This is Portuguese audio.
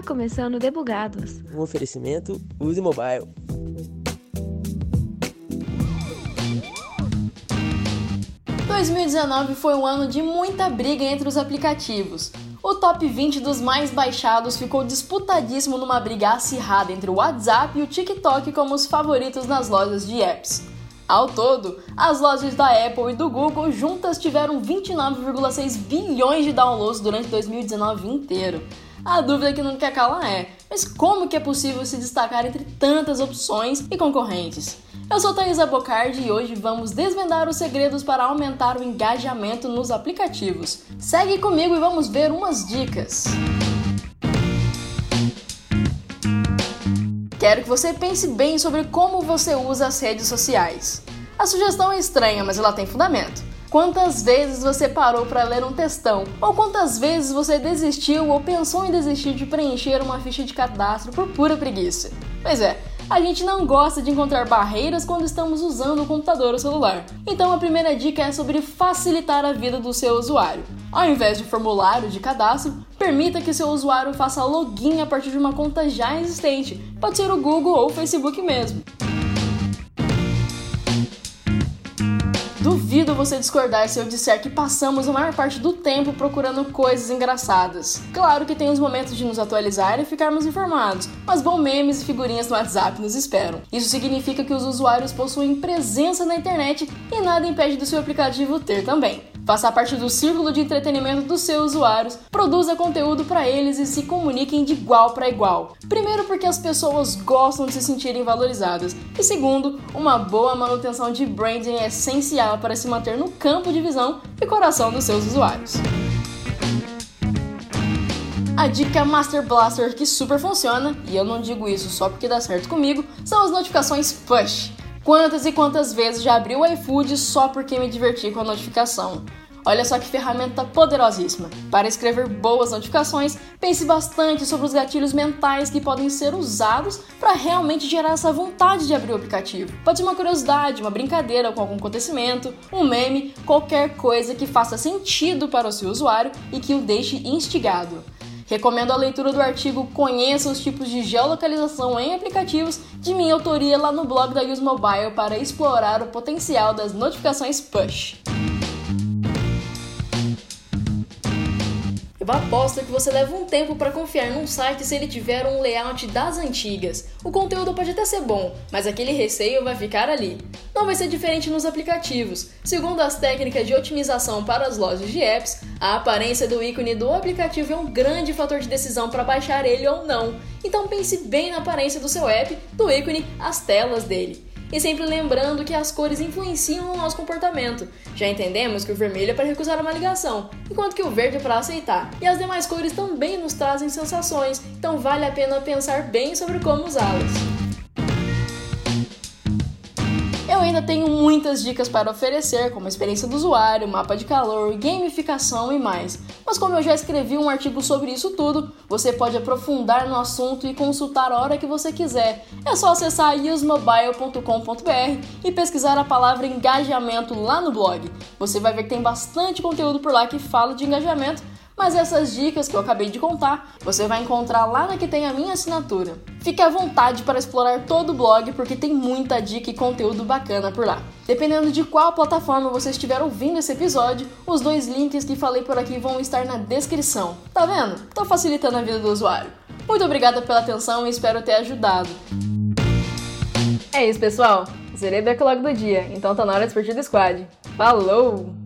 Está começando Debugados. Um oferecimento Use Mobile. ...2019 foi um ano de muita briga entre os aplicativos. O top 20 dos mais baixados ficou disputadíssimo numa briga acirrada entre o WhatsApp e o TikTok como os favoritos nas lojas de apps. Ao todo, as lojas da Apple e do Google juntas tiveram 29,6 bilhões de downloads durante 2019 inteiro. A dúvida que não quer calar é: mas como que é possível se destacar entre tantas opções e concorrentes? Eu sou Thaisa Bocardi e hoje vamos desvendar os segredos para aumentar o engajamento nos aplicativos. Segue comigo e vamos ver umas dicas. Quero que você pense bem sobre como você usa as redes sociais. A sugestão é estranha, mas ela tem fundamento. Quantas vezes você parou para ler um textão? Ou quantas vezes você desistiu ou pensou em desistir de preencher uma ficha de cadastro por pura preguiça? Pois é, a gente não gosta de encontrar barreiras quando estamos usando o computador ou celular. Então a primeira dica é sobre facilitar a vida do seu usuário. Ao invés de formulário de cadastro, permita que seu usuário faça login a partir de uma conta já existente. Pode ser o Google ou o Facebook mesmo. Duvido você discordar se eu disser que passamos a maior parte do tempo procurando coisas engraçadas. Claro que tem os momentos de nos atualizar e ficarmos informados, mas bom memes e figurinhas no WhatsApp nos esperam. Isso significa que os usuários possuem presença na internet e nada impede do seu aplicativo ter também. Faça parte do círculo de entretenimento dos seus usuários, produza conteúdo para eles e se comuniquem de igual para igual. Primeiro, porque as pessoas gostam de se sentirem valorizadas, e segundo, uma boa manutenção de branding é essencial para se manter no campo de visão e coração dos seus usuários. A dica Master Blaster que super funciona, e eu não digo isso só porque dá certo comigo, são as notificações push. Quantas e quantas vezes já abri o iFood só porque me diverti com a notificação? Olha só que ferramenta poderosíssima. Para escrever boas notificações, pense bastante sobre os gatilhos mentais que podem ser usados para realmente gerar essa vontade de abrir o aplicativo. Pode ser uma curiosidade, uma brincadeira com algum acontecimento, um meme, qualquer coisa que faça sentido para o seu usuário e que o deixe instigado. Recomendo a leitura do artigo Conheça os tipos de geolocalização em aplicativos de minha autoria lá no blog da Use Mobile para explorar o potencial das notificações push. Aposto que você leva um tempo para confiar num site se ele tiver um layout das antigas. O conteúdo pode até ser bom, mas aquele receio vai ficar ali. Não vai ser diferente nos aplicativos. Segundo as técnicas de otimização para as lojas de apps, a aparência do ícone do aplicativo é um grande fator de decisão para baixar ele ou não. Então pense bem na aparência do seu app, do ícone, as telas dele e sempre lembrando que as cores influenciam o nosso comportamento. Já entendemos que o vermelho é para recusar uma ligação, enquanto que o verde é para aceitar. E as demais cores também nos trazem sensações, então vale a pena pensar bem sobre como usá-las. Ainda tenho muitas dicas para oferecer, como experiência do usuário, mapa de calor, gamificação e mais. Mas como eu já escrevi um artigo sobre isso tudo, você pode aprofundar no assunto e consultar a hora que você quiser. É só acessar usemobile.com.br e pesquisar a palavra engajamento lá no blog. Você vai ver que tem bastante conteúdo por lá que fala de engajamento mas essas dicas que eu acabei de contar você vai encontrar lá na que tem a minha assinatura. Fique à vontade para explorar todo o blog porque tem muita dica e conteúdo bacana por lá. Dependendo de qual plataforma você estiver ouvindo esse episódio, os dois links que falei por aqui vão estar na descrição. Tá vendo? Tô facilitando a vida do usuário. Muito obrigada pela atenção e espero ter ajudado. É isso, pessoal. Zerei o backlog do dia, então tá na hora de partir do squad. Falou!